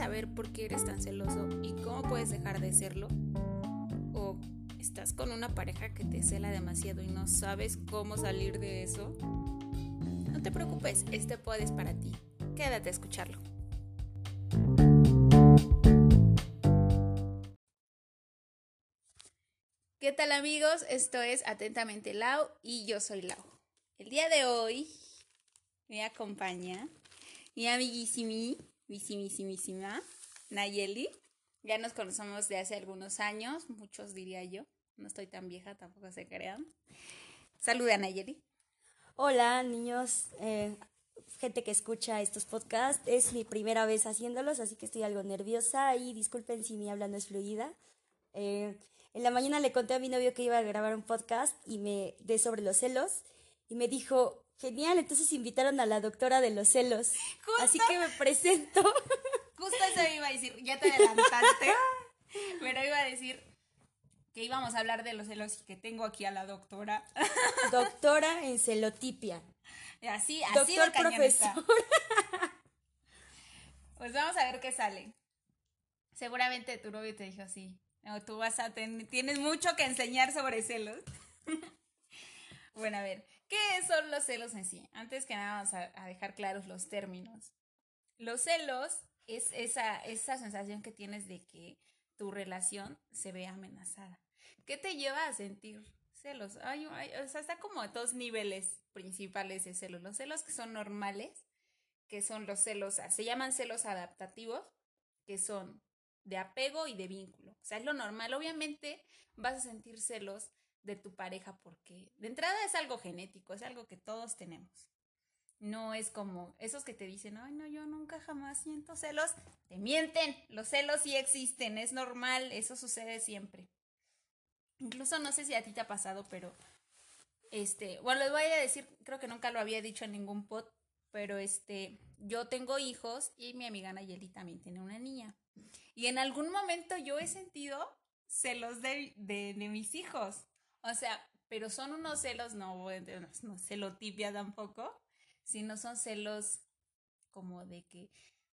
saber por qué eres tan celoso y cómo puedes dejar de serlo? ¿O estás con una pareja que te cela demasiado y no sabes cómo salir de eso? No te preocupes, este pod es para ti. Quédate a escucharlo. ¿Qué tal amigos? Esto es Atentamente Lau y yo soy Lau. El día de hoy me acompaña mi amiguísima, misimísima, Nayeli. Ya nos conocemos de hace algunos años, muchos diría yo. No estoy tan vieja, tampoco se crean. Saluda, Nayeli. Hola, niños, eh, gente que escucha estos podcasts. Es mi primera vez haciéndolos, así que estoy algo nerviosa y disculpen si mi habla no es fluida. Eh, en la mañana le conté a mi novio que iba a grabar un podcast y me de sobre los celos y me dijo, genial, entonces invitaron a la doctora de los celos. Así que me presento. Justo eso iba a decir, ya te adelantaste, pero iba a decir que íbamos a hablar de los celos y que tengo aquí a la doctora. Doctora en celotipia. Así, así Doctor profesor. Pues vamos a ver qué sale. Seguramente tu novio te dijo así. No, tú vas a tener, tienes mucho que enseñar sobre celos. bueno, a ver, ¿qué son los celos en sí? Antes que nada vamos a, dejar claros los términos. Los celos es esa, esa sensación que tienes de que tu relación se ve amenazada. ¿Qué te lleva a sentir celos? Hay, o sea, está como a dos niveles principales de celos. Los celos que son normales, que son los celos, se llaman celos adaptativos, que son de apego y de vínculo. O sea, es lo normal. Obviamente vas a sentir celos de tu pareja porque de entrada es algo genético, es algo que todos tenemos. No es como esos que te dicen, ay, no, yo nunca jamás siento celos. Te mienten, los celos sí existen, es normal, eso sucede siempre. Incluso no sé si a ti te ha pasado, pero este, bueno, les voy a decir, creo que nunca lo había dicho en ningún pod, pero este, yo tengo hijos y mi amiga Nayeli también tiene una niña. Y en algún momento yo he sentido celos de, de, de mis hijos. O sea, pero son unos celos, no, no celotipia tampoco, sino son celos como de que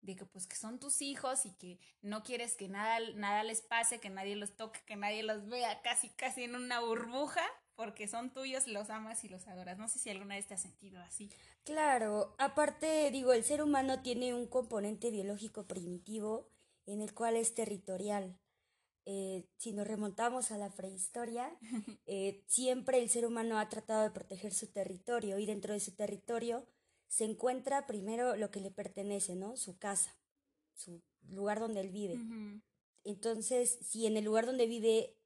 de que pues que son tus hijos y que no quieres que nada, nada les pase, que nadie los toque, que nadie los vea casi casi en una burbuja, porque son tuyos, los amas y los adoras. No sé si alguna vez te has sentido así. Claro, aparte digo, el ser humano tiene un componente biológico primitivo en el cual es territorial. Eh, si nos remontamos a la prehistoria, eh, siempre el ser humano ha tratado de proteger su territorio y dentro de su territorio se encuentra primero lo que le pertenece, ¿no? Su casa, su lugar donde él vive. Uh -huh. Entonces, si en el lugar donde vive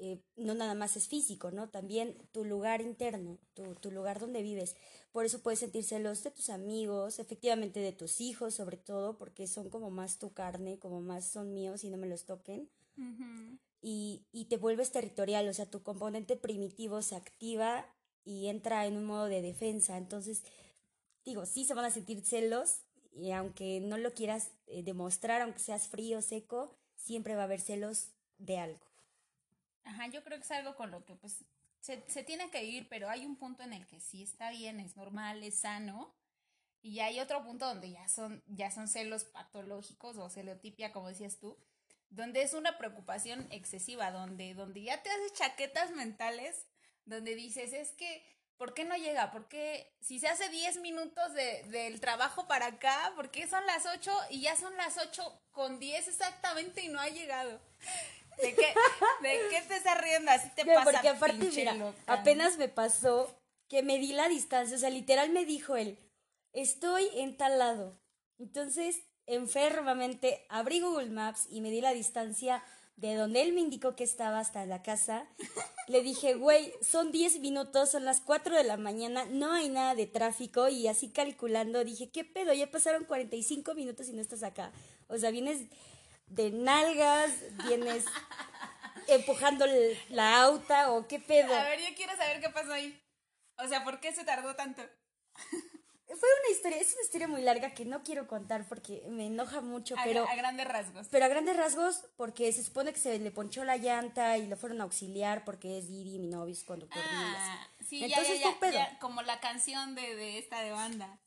eh, no nada más es físico, ¿no? También tu lugar interno, tu, tu, lugar donde vives. Por eso puedes sentir celos de tus amigos, efectivamente de tus hijos, sobre todo, porque son como más tu carne, como más son míos y no me los toquen. Uh -huh. y, y te vuelves territorial, o sea, tu componente primitivo se activa y entra en un modo de defensa. Entonces, digo, sí se van a sentir celos y aunque no lo quieras eh, demostrar, aunque seas frío, seco, siempre va a haber celos de algo. Ajá, yo creo que es algo con lo que pues se, se tiene que vivir, pero hay un punto en el que sí está bien, es normal, es sano. Y hay otro punto donde ya son, ya son celos patológicos o celotipia, como decías tú, donde es una preocupación excesiva, donde, donde ya te haces chaquetas mentales, donde dices, es que ¿por qué no llega? ¿Por qué si se hace 10 minutos de, del trabajo para acá, por qué son las 8 y ya son las 8 con 10 exactamente y no ha llegado? ¿De qué, de qué te estás riendo? Así te pasa, Porque aparte, mira, loca. apenas me pasó que me di la distancia, o sea, literal me dijo él, estoy en tal lado. Entonces, enfermamente, abrí Google Maps y me di la distancia de donde él me indicó que estaba hasta la casa, le dije, güey, son 10 minutos, son las 4 de la mañana, no hay nada de tráfico y así calculando dije, ¿qué pedo? Ya pasaron 45 minutos y no estás acá. O sea, vienes de nalgas, vienes empujando la auta o qué pedo. A ver, yo quiero saber qué pasó ahí. O sea, ¿por qué se tardó tanto? fue una historia, es una historia muy larga que no quiero contar porque me enoja mucho, a, pero... A grandes rasgos. Pero a grandes rasgos porque se supone que se le ponchó la llanta y lo fueron a auxiliar porque es Didi, mi novio, es conductor ah, Sí, Entonces, ya, ya, ya, ya, como la canción de, de esta de banda.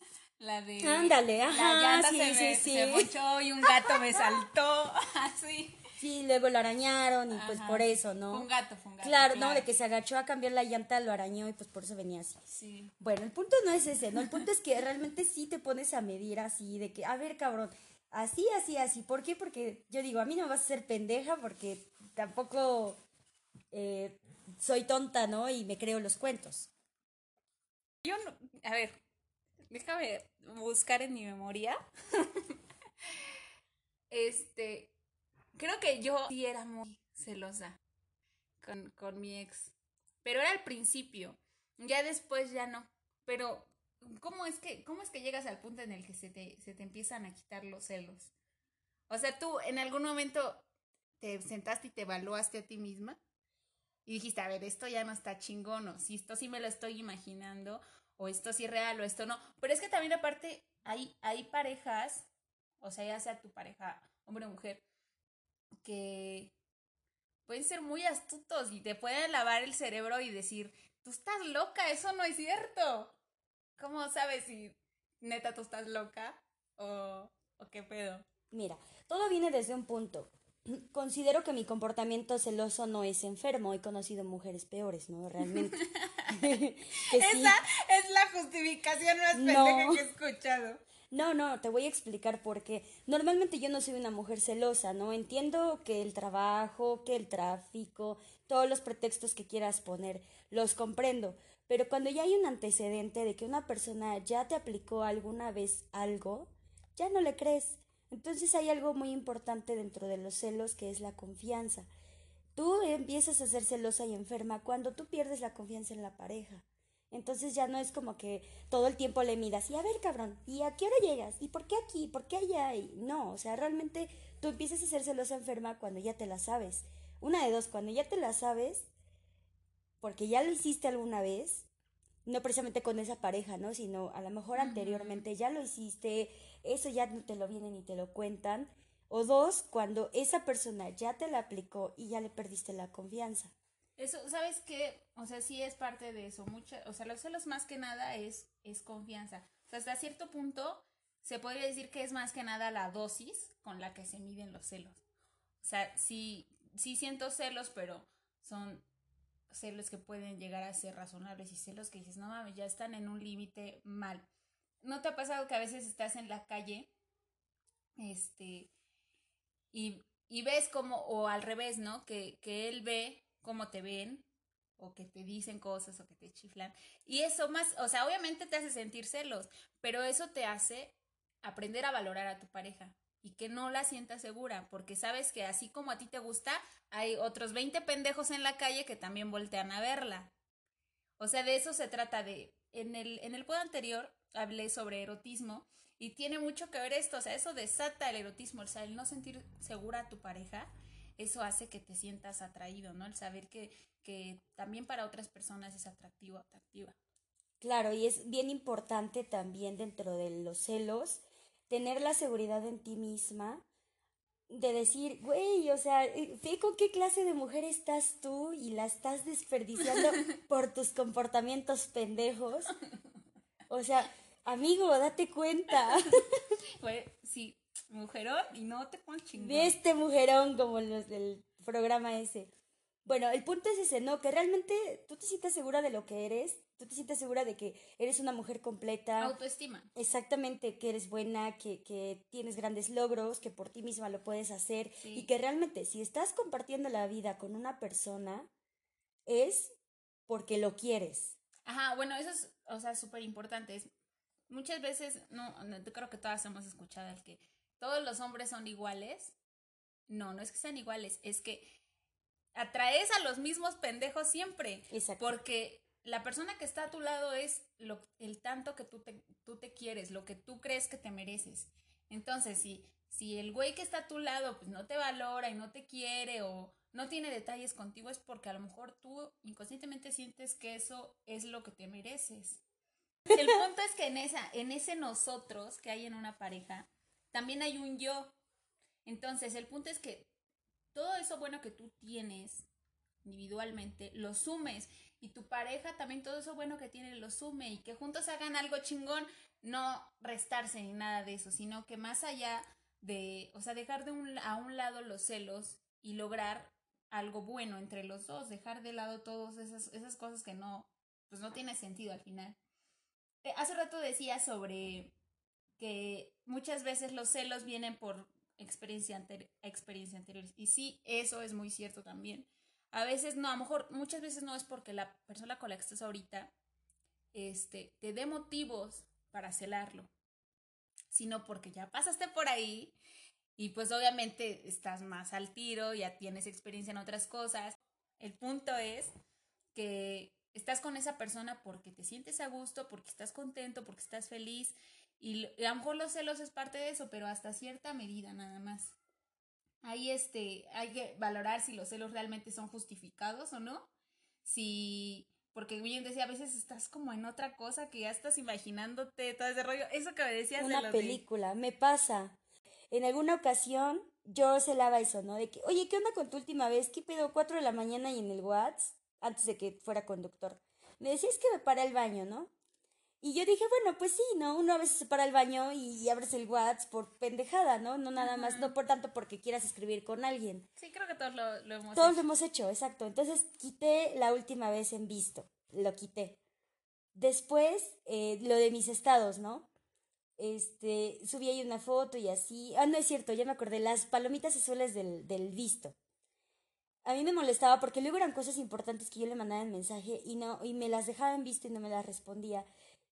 La de. Ándale, ajá, La llanta sí, se, me, sí, se sí. ponchó y un gato me saltó. Así. Sí, luego lo arañaron y pues por eso, ¿no? Fue un gato, fue un gato. Claro, no, de que se agachó a cambiar la llanta, lo arañó y pues por eso venía así. Sí. Bueno, el punto no es ese, ¿no? El punto es que realmente sí te pones a medir así, de que, a ver, cabrón, así, así, así. ¿Por qué? Porque yo digo, a mí no me vas a hacer pendeja porque tampoco eh, soy tonta, ¿no? Y me creo los cuentos. Yo no. A ver, déjame buscar en mi memoria. este. Creo que yo sí era muy celosa con, con mi ex. Pero era al principio. Ya después ya no. Pero, ¿cómo es que, cómo es que llegas al punto en el que se te, se te empiezan a quitar los celos? O sea, tú en algún momento te sentaste y te evaluaste a ti misma y dijiste, a ver, esto ya no está chingón, o si esto sí me lo estoy imaginando, o esto sí es real, o esto no. Pero es que también aparte hay, hay parejas, o sea, ya sea tu pareja, hombre o mujer, que pueden ser muy astutos y te pueden lavar el cerebro y decir, tú estás loca, eso no es cierto. ¿Cómo sabes si neta tú estás loca o, o qué pedo? Mira, todo viene desde un punto. Considero que mi comportamiento celoso no es enfermo. He conocido mujeres peores, ¿no? Realmente. Que sí. Esa es la justificación más No. pendeja que he escuchado. No, no, te voy a explicar por qué. Normalmente yo no soy una mujer celosa, ¿no? Entiendo que el trabajo, que el tráfico, todos los pretextos que quieras poner, los comprendo. Pero cuando ya hay un antecedente de que una persona ya te aplicó alguna vez algo, ya no le crees. Entonces hay algo muy importante dentro de los celos que es la confianza. Tú empiezas a ser celosa y enferma cuando tú pierdes la confianza en la pareja. Entonces ya no es como que todo el tiempo le miras y a ver cabrón, ¿y a qué hora llegas? ¿Y por qué aquí? ¿Por qué allá? Y no, o sea, realmente tú empiezas a ser celosa enferma cuando ya te la sabes. Una de dos, cuando ya te la sabes, porque ya lo hiciste alguna vez, no precisamente con esa pareja, ¿no? Sino a lo mejor anteriormente ya lo hiciste, eso ya no te lo vienen y te lo cuentan. O dos, cuando esa persona ya te la aplicó y ya le perdiste la confianza. Eso, ¿sabes qué? O sea, sí es parte de eso. Mucha, o sea, los celos más que nada es, es confianza. O sea, hasta cierto punto se podría decir que es más que nada la dosis con la que se miden los celos. O sea, sí, sí siento celos, pero son celos que pueden llegar a ser razonables y celos que dices, no mames, ya están en un límite mal. ¿No te ha pasado que a veces estás en la calle, este, y, y ves como, o al revés, ¿no? Que, que él ve cómo te ven, o que te dicen cosas, o que te chiflan. Y eso más, o sea, obviamente te hace sentir celos, pero eso te hace aprender a valorar a tu pareja y que no la sientas segura, porque sabes que así como a ti te gusta, hay otros 20 pendejos en la calle que también voltean a verla. O sea, de eso se trata de... En el, en el podio anterior hablé sobre erotismo y tiene mucho que ver esto, o sea, eso desata el erotismo, o sea, el no sentir segura a tu pareja, eso hace que te sientas atraído, ¿no? El saber que, que también para otras personas es atractivo, atractiva. Claro, y es bien importante también dentro de los celos tener la seguridad en ti misma de decir, güey, o sea, eh, ve con qué clase de mujer estás tú y la estás desperdiciando por tus comportamientos pendejos. O sea, amigo, date cuenta Fue, sí, mujerón y no te pones chingón. de este mujerón como los del programa ese. Bueno, el punto es ese, ¿no? Que realmente tú te sientas segura de lo que eres, tú te sientas segura de que eres una mujer completa. Autoestima. Exactamente, que eres buena, que, que tienes grandes logros, que por ti misma lo puedes hacer Sí. y que realmente si estás compartiendo la vida con una persona es porque lo quieres. Ajá, bueno, eso es, o sea, súper importante. Muchas veces, no, no, yo creo que todas hemos escuchado el que todos los hombres son iguales. No, no es que sean iguales, es que atraes a los mismos pendejos siempre. Exacto. Porque la persona que está a tu lado es lo, el tanto que tú te, tú te quieres, lo que tú crees que te mereces. Entonces, si, si el güey que está a tu lado pues no te valora y no te quiere o no tiene detalles contigo es porque a lo mejor tú inconscientemente sientes que eso es lo que te mereces. El punto es que en esa, en ese nosotros que hay en una pareja, también hay un yo. Entonces, el punto es que todo eso bueno que tú tienes individualmente, lo sumes y tu pareja también todo eso bueno que tiene lo sume y que juntos hagan algo chingón, no restarse ni nada de eso, sino que más allá de, o sea, dejar de un, a un lado los celos y lograr algo bueno entre los dos, dejar de lado todas esas, esas cosas que no, pues no tiene sentido al final. Eh, hace rato decía sobre que muchas veces los celos vienen por experiencia, experiencia anterior. Y sí, eso es muy cierto también. A veces no, a lo mejor muchas veces no es porque la persona con la que estás ahorita este, te dé motivos para celarlo, sino porque ya pasaste por ahí y pues obviamente estás más al tiro, ya tienes experiencia en otras cosas. El punto es que estás con esa persona porque te sientes a gusto, porque estás contento, porque estás feliz. Y a lo mejor los celos es parte de eso, pero hasta cierta medida nada más. Ahí este, hay que valorar si los celos realmente son justificados o no. Si, porque bien decía, a veces estás como en otra cosa que ya estás imaginándote todo ese rollo. Eso que me decías Una de Una película, me pasa. En alguna ocasión yo celaba eso, ¿no? De que, oye, ¿qué onda con tu última vez? ¿Qué pedo? Cuatro de la mañana y en el WhatsApp antes de que fuera conductor. Me decías que me para el baño, ¿no? Y yo dije, bueno, pues sí, ¿no? Uno a veces se para el baño y, abres el WhatsApp por pendejada, ¿no? No nada más, no por tanto porque quieras escribir con alguien. Sí, creo que todos lo, hemos todos hecho. Todos lo hemos hecho, exacto. Entonces quité la última vez en visto, lo quité. Después, eh, lo de mis estados, ¿no? Este, subí ahí una foto y así. Ah, no es cierto, ya me acordé, las palomitas azules del, del visto a mí me molestaba porque luego eran cosas importantes que yo le mandaba en mensaje y no y me las dejaba en visto y no me las respondía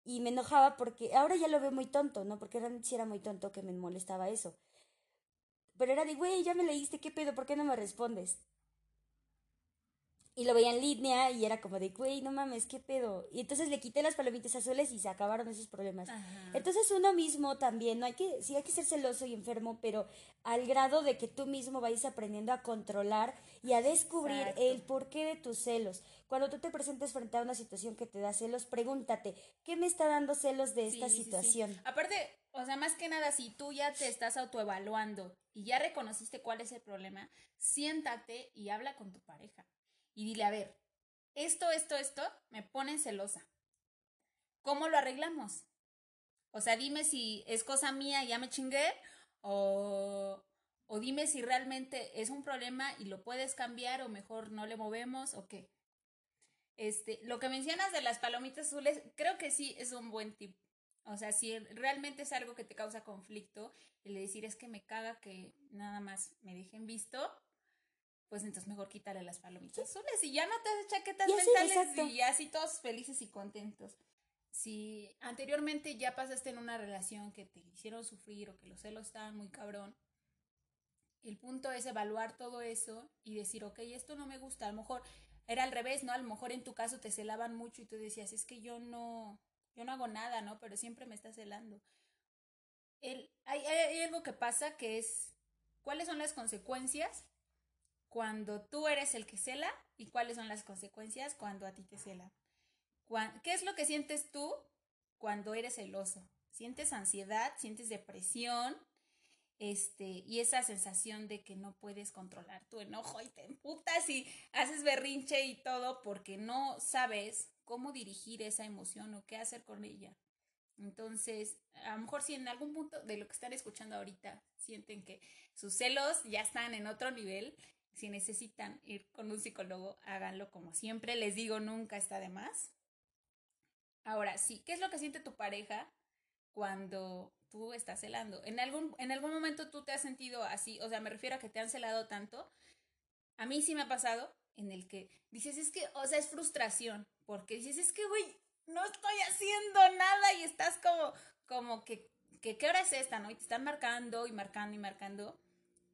y me enojaba porque ahora ya lo veo muy tonto, ¿no? Porque realmente sí era muy tonto que me molestaba eso. Pero era de, güey, ya me leíste, ¿qué pedo? ¿Por qué no me respondes? Y lo veía en línea y era como de, güey, no mames, ¿qué pedo? Y entonces le quité las palomitas azules y se acabaron esos problemas. Entonces uno mismo también, no hay que, sí hay que ser celoso y enfermo, pero al grado de que tú mismo vayas aprendiendo a controlar y a descubrir el porqué de tus celos. Cuando tú te presentes frente a una situación que te da celos, pregúntate, ¿qué me está dando celos de esta situación? Aparte, o sea, más que nada, si tú ya te estás autoevaluando y ya reconociste cuál es el problema, siéntate y habla con tu pareja y dile, a ver, esto, esto, esto me pone celosa. ¿Cómo lo arreglamos? O sea, dime si es cosa mía y ya me chingué o, o dime si realmente es un problema y lo puedes cambiar o mejor no le movemos o qué. Este, lo que mencionas de las palomitas azules, creo que sí es un buen tip. O sea, si realmente es algo que te causa conflicto, el decir es que me caga que nada más me dejen visto, pues entonces mejor quitarle las palomitas azules y ya no te haces chaquetas mentales y así todos felices y contentos. Si anteriormente ya pasaste en una relación que te hicieron sufrir o que los celos estaban muy cabrón, el punto es evaluar todo eso y decir, ok, esto no me gusta, a lo mejor era al revés, ¿no? A lo mejor en tu caso te celaban mucho y tú decías, es que yo no, yo no hago nada, ¿no? Pero siempre me está celando. El, hay, hay algo que pasa que es, ¿cuáles son las consecuencias cuando tú eres el que cela y cuáles son las consecuencias cuando a ti te celan. ¿Qué es lo que sientes tú cuando eres celoso? ¿Sientes ansiedad? ¿Sientes depresión? Este, y esa sensación de que no puedes controlar tu enojo y te emputas y haces berrinche y todo porque no sabes cómo dirigir esa emoción o qué hacer con ella. Entonces, a lo mejor si en algún punto de lo que están escuchando ahorita sienten que sus celos ya están en otro nivel, si necesitan ir con un psicólogo, háganlo como siempre. Les digo, nunca está de más. Ahora, sí, ¿qué es lo que siente tu pareja cuando tú estás celando? ¿En algún, en algún momento tú te has sentido así? O sea, me refiero a que te han celado tanto. A mí sí me ha pasado en el que dices, es que, o sea, es frustración, porque dices, es que, güey, no estoy haciendo nada y estás como, como que, que, ¿qué hora es esta, no? Y te están marcando y marcando y marcando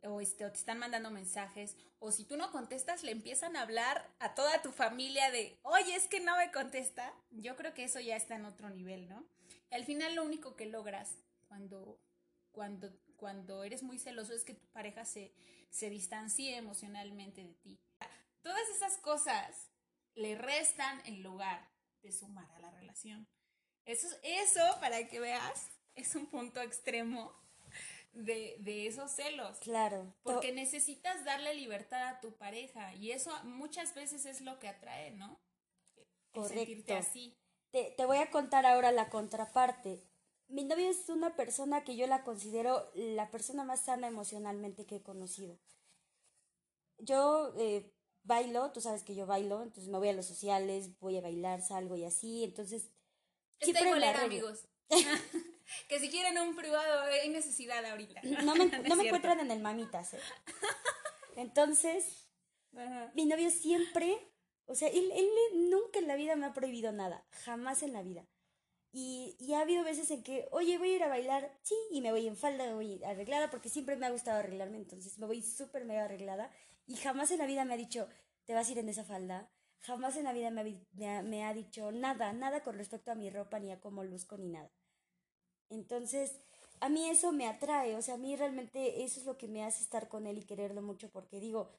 o, este, te están mandando mensajes, o si tú no contestas, le empiezan a hablar a toda tu familia de, oye, es que no me contesta. Yo creo que eso ya está en otro nivel, ¿no? al final lo único que logras cuando, cuando, cuando eres muy celoso es que tu pareja se, se distancie emocionalmente de ti. Todas esas cosas le restan en lugar de sumar a la relación. Eso, eso, para que veas, es un punto extremo de, de esos celos. Claro. Porque necesitas darle libertad a tu pareja y eso muchas veces es lo que atrae, ¿no? sentirte así. Te, te voy a contar ahora la contraparte. Mi novio es una persona que yo la considero la persona más sana emocionalmente que he conocido. Yo eh, bailo, tú sabes que yo bailo, entonces me voy a los sociales, voy a bailar, salgo y así, entonces... Está siempre me amigos. que si quieren un privado, hay necesidad ahorita. No me, no me encuentran en el mamitas. ¿eh? Entonces, Ajá. mi novio siempre, o sea, él, él nunca en la vida me ha prohibido nada, jamás en la vida. Y, y ha habido veces en que, oye, voy a ir a bailar, sí, y me voy en falda, me voy arreglada, porque siempre me ha gustado arreglarme, entonces me voy súper mega arreglada. Y jamás en la vida me ha dicho, te vas a ir en esa falda. Jamás en la vida me ha, vi- me ha- me ha dicho nada, nada con respecto a mi ropa, ni a cómo luzco, ni nada. Entonces, a mí eso me atrae, o sea, a mí realmente eso es lo que me hace estar con él y quererlo mucho, porque digo,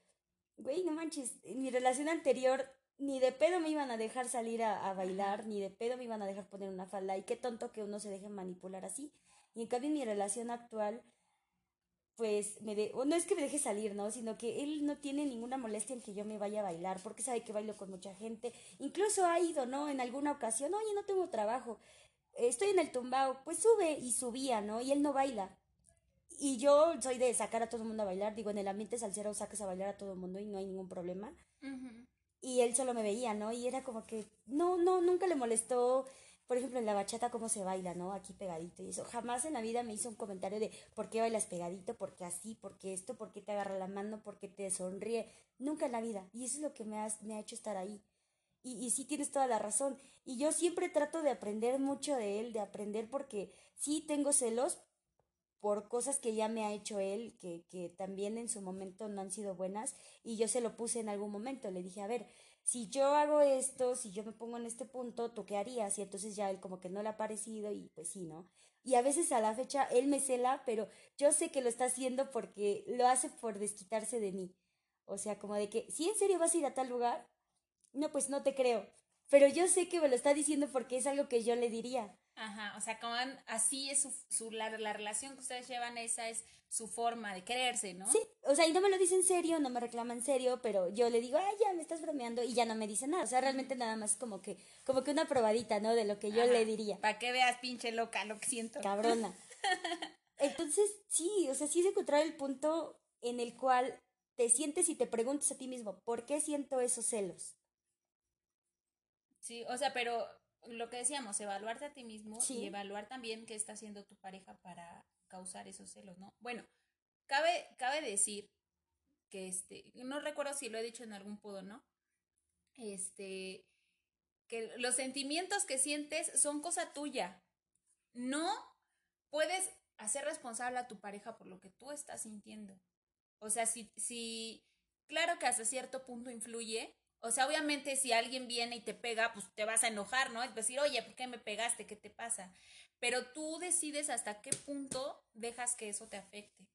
güey, no manches, en mi relación anterior ni de pedo me iban a dejar salir a, a bailar, ni de pedo me iban a dejar poner una falda, y qué tonto que uno se deje manipular así. Y en cambio en mi relación actual, pues me de, o no es que me deje salir, ¿no? Sino que él no tiene ninguna molestia en que yo me vaya a bailar, porque sabe que bailo con mucha gente. Incluso ha ido, ¿no? En alguna ocasión, oye, no tengo trabajo, estoy en el tumbao, pues sube y subía, ¿no? Y él no baila. Y yo soy de sacar a todo el mundo a bailar, digo, en el ambiente salsero sacas a bailar a todo el mundo y no hay ningún problema. Y él solo me veía, ¿no? Y era como que, no, no, nunca le molestó, por ejemplo, en la bachata cómo se baila, ¿no? Aquí pegadito y eso. Jamás en la vida me hizo un comentario de por qué bailas pegadito, por qué así, por qué esto, por qué te agarra la mano, por qué te sonríe. Nunca en la vida. Y eso es lo que me, has- me ha hecho estar ahí. Y, y sí tienes toda la razón. Y yo siempre trato de aprender mucho de él, de aprender porque sí tengo celos por cosas que ya me ha hecho él, que, que también en su momento no han sido buenas, y yo se lo puse en algún momento, le dije, a ver, si yo hago esto, si yo me pongo en este punto, ¿tú qué harías? Y entonces ya él como que no le ha parecido y pues sí, ¿no? Y a veces a la fecha él me cela, pero yo sé que lo está haciendo porque lo hace por desquitarse de mí. O sea, como de que, si en serio vas a ir a tal lugar, no, pues no te creo. Pero yo sé que me lo está diciendo porque es algo que yo le diría. Ajá, o sea, como así es su, su- la, la relación que ustedes llevan, esa es su forma de quererse, ¿no? Sí, o sea, y no me lo dice en serio, no me reclama en serio, pero yo le digo, ay, ya me estás bromeando y ya no me dice nada. O sea, realmente nada más como que, como que una probadita, ¿no? De lo que yo le diría. Para que veas, pinche loca, lo que siento. Cabrona. Entonces, sí, o sea, sí es encontrar el punto en el cual te sientes y te preguntas a ti mismo, ¿por qué siento esos celos? Sí, o sea, pero lo que decíamos, evaluarte a ti mismo Sí. y evaluar también qué está haciendo tu pareja para causar esos celos, ¿no? Bueno, cabe, cabe decir que este, no recuerdo si lo he dicho en algún podo, ¿no? Este, que los sentimientos que sientes son cosa tuya. No puedes hacer responsable a tu pareja por lo que tú estás sintiendo. O sea, si, si, claro que hasta cierto punto influye. O sea, obviamente si alguien viene y te pega, pues te vas a enojar, ¿no? Es decir, oye, ¿por qué me pegaste? ¿Qué te pasa? Pero tú decides hasta qué punto dejas que eso te afecte.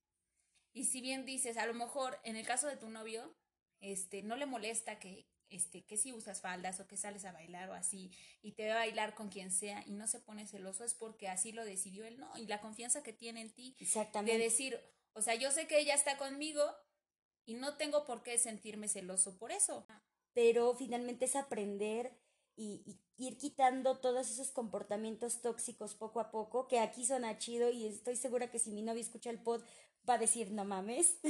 Y si bien dices, a lo mejor en el caso de tu novio, este, no le molesta que, este, que si usas faldas o que sales a bailar o así, y te va a bailar con quien sea y no se pone celoso, es porque así lo decidió él, ¿no? Y la confianza que tiene en ti de Exactamente. decir, o sea, yo sé que ella está conmigo y no tengo por qué sentirme celoso por eso. Pero finalmente es aprender y, y ir quitando todos esos comportamientos tóxicos poco a poco, que aquí suena chido y estoy segura que si mi novio escucha el pod va a decir, no mames.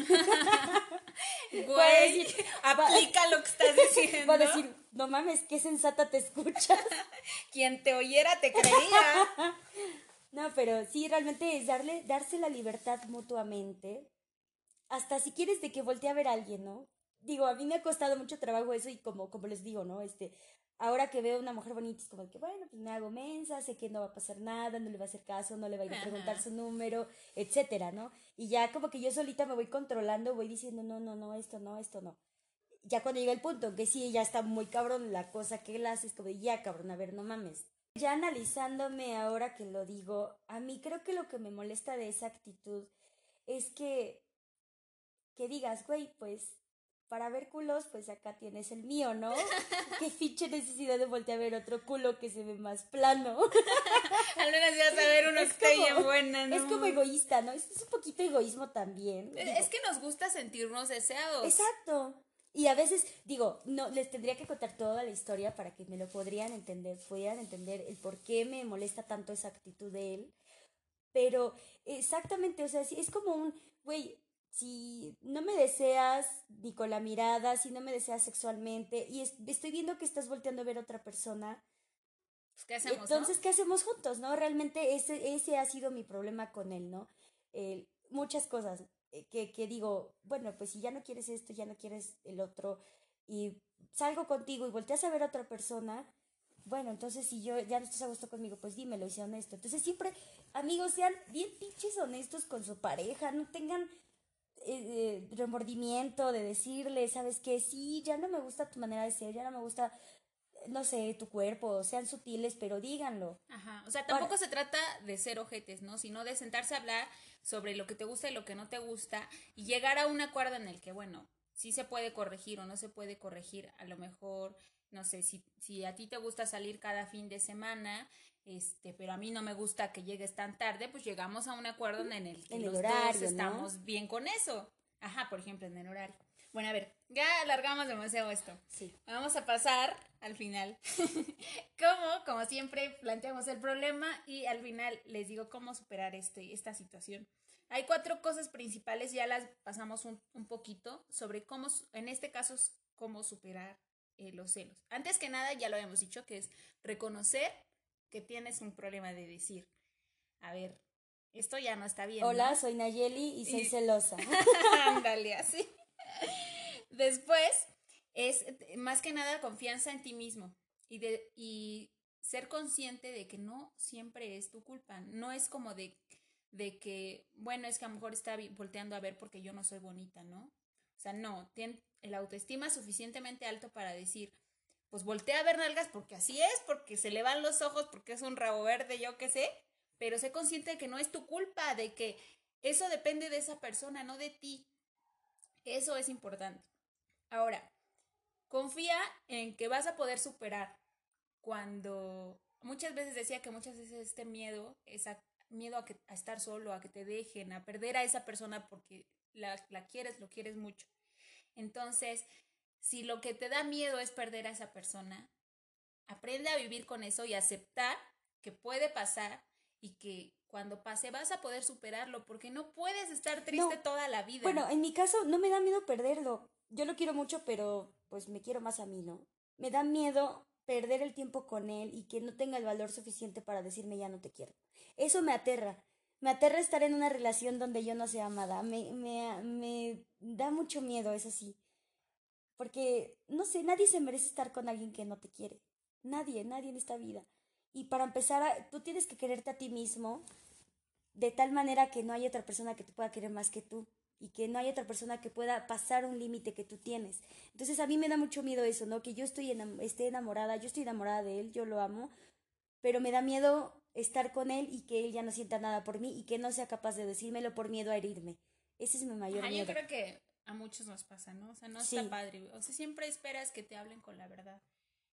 Güey, decir- aplica lo que estás diciendo. Va a decir, no mames, qué sensata te escuchas. Quien te oyera te creía. No, pero sí, realmente es darle, darse la libertad mutuamente. Hasta si quieres de que voltee a ver a alguien, ¿no? Digo, a mí me ha costado mucho trabajo eso y como, como les digo, ¿no? Este, ahora que veo una mujer bonita es como que, bueno, pues me hago mensa, sé que no va a pasar nada, no le va a hacer caso, no le va a ir a preguntar Ajá. su número, etcétera, ¿no? Y ya como que yo solita me voy controlando, voy diciendo, no, no, no, esto no, esto no. Ya cuando llega el punto que sí, ya está muy cabrón la cosa que él hace, es como ya cabrón, a ver, no mames. Ya analizándome ahora que lo digo, a mí creo que lo que me molesta de esa actitud es que, que digas, güey, pues para ver culos, pues acá tienes el mío, ¿no? Qué ficha necesidad de voltear a ver otro culo que se ve más plano. Al menos ya saber uno que Es está como- bien buena, ¿no? Es como egoísta, ¿no? Es, es un poquito egoísmo también. Es- Es que nos gusta sentirnos deseados. Exacto. Y a veces, digo, no, les tendría que contar toda la historia para que me lo podrían entender, pudieran entender el por qué me molesta tanto esa actitud de él. Pero exactamente, o sea, sí, es como un, güey, si no me deseas ni con la mirada, si no me deseas sexualmente y estoy viendo que estás volteando a ver a otra persona, pues, ¿qué hacemos? Entonces, ¿qué hacemos juntos? ¿No? Realmente ese, ese ha sido mi problema con él, ¿no? muchas cosas eh, que, que digo, bueno, pues si ya no quieres esto, ya no quieres el otro, y salgo contigo y volteas a ver a otra persona, bueno, entonces si yo ya no estás a gusto conmigo, pues dímelo y sea honesto. Entonces siempre, amigos, sean bien pinches honestos con su pareja, no tengan eh, remordimiento de decirle, ¿sabes qué? Sí, ya no me gusta tu manera de ser, ya no me gusta, no sé, tu cuerpo, sean sutiles, pero díganlo. Ajá, o sea, tampoco se trata de ser ojetes, ¿no? Sino de sentarse a hablar sobre lo que te gusta y lo que no te gusta y llegar a un acuerdo en el que, bueno, sí se puede corregir o no se puede corregir, a lo mejor, no sé, si, si a ti te gusta salir cada fin de semana, este, pero a mí no me gusta que llegues tan tarde, pues llegamos a un acuerdo en el que los dos estamos bien con eso. Ajá, por ejemplo, en el horario. Bueno, a ver, ya alargamos demasiado esto. Sí. Vamos a pasar al final. como, como siempre, planteamos el problema y al final les digo cómo superar este, esta situación. Hay cuatro cosas principales, ya las pasamos un, un poquito, sobre cómo, en este caso, cómo superar eh, los celos. Antes que nada, ya lo habíamos dicho, que es reconocer que tienes un problema de decir, a ver, esto ya no está bien. Hola, soy Nayeli y soy celosa. Ándale, así. Después es más que nada confianza en ti mismo y, de, y ser consciente de que no siempre es tu culpa. No es como de, de que, bueno, es que a lo mejor está volteando a ver porque yo no soy bonita, ¿no? O sea, no, tiene el autoestima suficientemente alto para decir, pues voltea a ver nalgas porque así es, porque se le van los ojos, porque es un rabo verde, yo qué sé, pero sé consciente de que no es tu culpa, de que eso depende de esa persona, no de ti. Eso es importante. Ahora, confía en que vas a poder superar cuando muchas veces decía que muchas veces este miedo, esa miedo a, que, a estar solo, a que te dejen, a perder a esa persona porque la, la quieres, lo quieres mucho. Entonces, si lo que te da miedo es perder a esa persona, aprende a vivir con eso y aceptar que puede pasar y que cuando pase vas a poder superarlo porque no puedes estar triste toda la vida. Bueno, en mi caso no me da miedo perderlo. Yo lo quiero mucho, pero pues me quiero más a mí, ¿no? Me da miedo perder el tiempo con él y que no tenga el valor suficiente para decirme ya no te quiero. Eso me aterra. Me aterra estar en una relación donde yo no sea amada. Me, me, me da mucho miedo, es así. Porque, no sé, nadie se merece estar con alguien que no te quiere. Nadie, nadie en esta vida. Y para empezar, tú tienes que quererte a ti mismo de tal manera que no haya otra persona que te pueda querer más que tú y que no haya otra persona que pueda pasar un límite que tú tienes. Entonces a mí me da mucho miedo eso, ¿no? Que yo estoy esté enamorada, yo estoy enamorada de él, yo lo amo, pero me da miedo estar con él y que él ya no sienta nada por mí y que no sea capaz de decírmelo por miedo a herirme. Ese es mi mayor miedo. Yo creo que a muchos nos pasa, ¿no? O sea, no está padre. O sea, siempre esperas que te hablen con la verdad.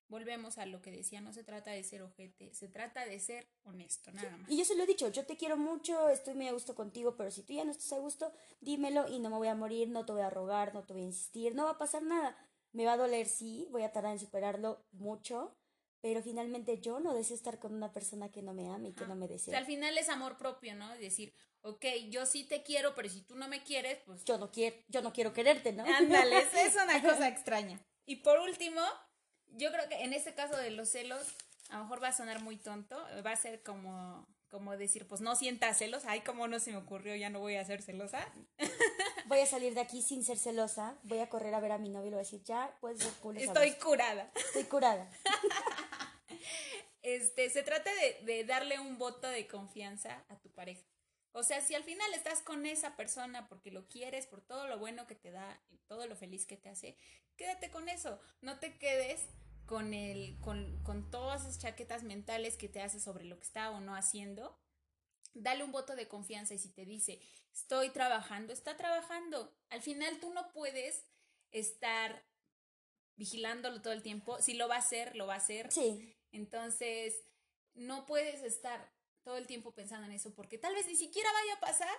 Volvemos a lo que decía, no se trata de ser ojete, se trata de ser honesto, nada más. Y yo se lo he dicho, yo te quiero mucho, estoy muy a gusto contigo, pero si tú ya no estás a gusto, dímelo y no me voy a morir, no te voy a rogar, no te voy a insistir, no va a pasar nada. Me va a doler, sí, voy a tardar en superarlo mucho, pero finalmente yo no deseo estar con una persona que no me ame y que no me desee. al final es amor propio, ¿no? Decir, ok, yo sí te quiero, pero si tú no me quieres, pues... Yo no quiero, yo no quiero quererte, ¿no? Ándale, es una cosa extraña. Y por último, yo creo que en este caso de los celos, a lo mejor va a sonar muy tonto, va a ser como, como decir, pues no sientas celos, ay, como no se me ocurrió, ya no voy a ser celosa. Voy a salir de aquí sin ser celosa, voy a correr a ver a mi novio y le voy a decir, ya, cool Estoy curada. Estoy curada. Este, se trata de, de darle un voto de confianza a tu pareja. O sea, si al final estás con esa persona porque lo quieres, por todo lo bueno que te da todo lo feliz que te hace, quédate con eso. No te quedes con, el, con, con todas esas chaquetas mentales que te hace sobre lo que está o no haciendo. Dale un voto de confianza y si te dice, estoy trabajando, está trabajando. Al final tú no puedes estar vigilándolo todo el tiempo. Si lo va a hacer, lo va a hacer. Sí. Entonces, no puedes estar todo el tiempo pensando en eso, porque tal vez ni siquiera vaya a pasar,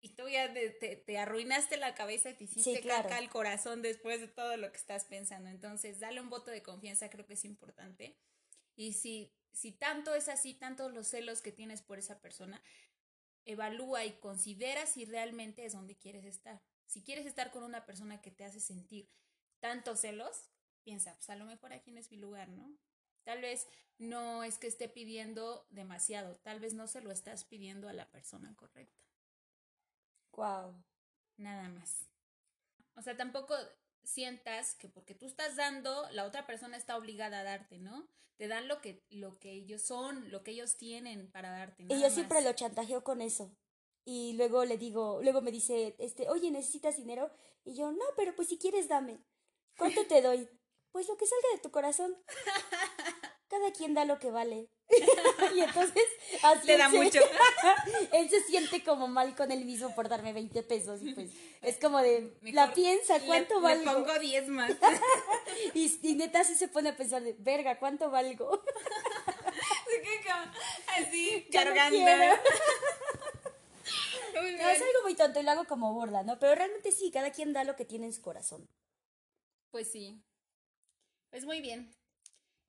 y tú ya te, arruinaste la cabeza y te hiciste caca al corazón después de todo lo que estás pensando. Entonces, dale un voto de confianza, creo que es importante. Y si, si tanto es así, tantos los celos que tienes por esa persona, evalúa y considera si realmente es donde quieres estar. Si quieres estar con una persona que te hace sentir tantos celos, piensa, pues a lo mejor aquí no es mi lugar, ¿no? Tal vez no es que esté pidiendo demasiado, tal vez no se lo estás pidiendo a la persona correcta. Wow. Nada más. O sea, tampoco sientas que porque tú estás dando, la otra persona está obligada a darte, ¿no? Te dan lo que, lo que ellos son, lo que ellos tienen para darte. y yo siempre lo chantajeo con eso. Y luego le digo, luego me dice, este, oye, ¿necesitas dinero? Y yo, no, pero pues si quieres, dame. ¿Cuánto te doy? Pues lo que salga de tu corazón. Cada quien da lo que vale. y entonces así le da mucho. él se siente como mal con él mismo por darme 20 pesos y pues es como de la piensa, ¿cuánto valgo? Le pongo 10 más. y, neta así se pone a pensar de, verga, ¿cuánto valgo? así, cargando. No, es algo muy tonto y lo hago como burla, ¿no? Pero realmente sí, cada quien da lo que tiene en su corazón. Pues sí. Pues muy bien.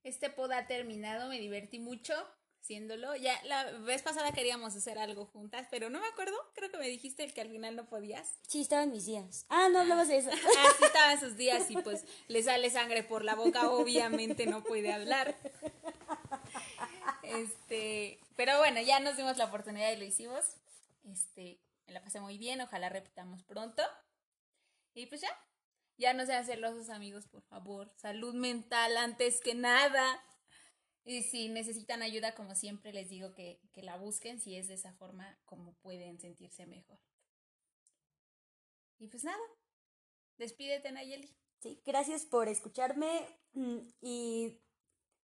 Este pod ha terminado, me divertí mucho haciéndolo. Ya la vez pasada queríamos hacer algo juntas, pero no me acuerdo. Creo que me dijiste que al final no podías. Sí, estaba en mis días. Ah, no hablabas de eso. ah, sí, estaba en sus días y pues le sale sangre por la boca, obviamente no puede hablar. Este, pero bueno, ya nos dimos la oportunidad y lo hicimos. Este, me la pasé muy bien, ojalá repitamos pronto. Y pues ya, ya no sean celosos amigos, por favor. Salud mental antes que nada. Y si necesitan ayuda, como siempre les digo que, que la busquen si es de esa forma como pueden sentirse mejor. Y pues nada, despídete Nayeli. Sí, gracias por escucharme mm, y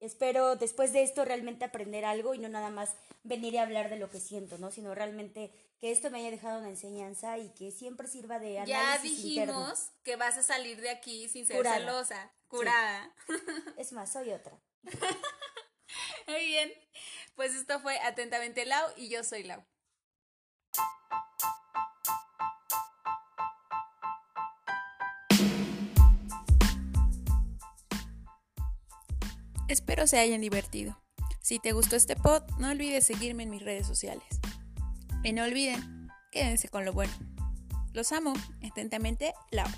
espero después de esto realmente aprender algo y no nada más venir a hablar de lo que siento, ¿no? Sino realmente que esto me haya dejado una enseñanza y que siempre sirva de análisis Ya dijimos que vas a salir de aquí sin ser celosa, curada. Es más, soy otra. Muy bien. Pues esto fue Atentamente Lau y yo soy Lau. Espero se hayan divertido. Si te gustó este pod, no olvides seguirme en mis redes sociales. Y no olviden, quédense con lo bueno. Los amo. Atentamente, Lau.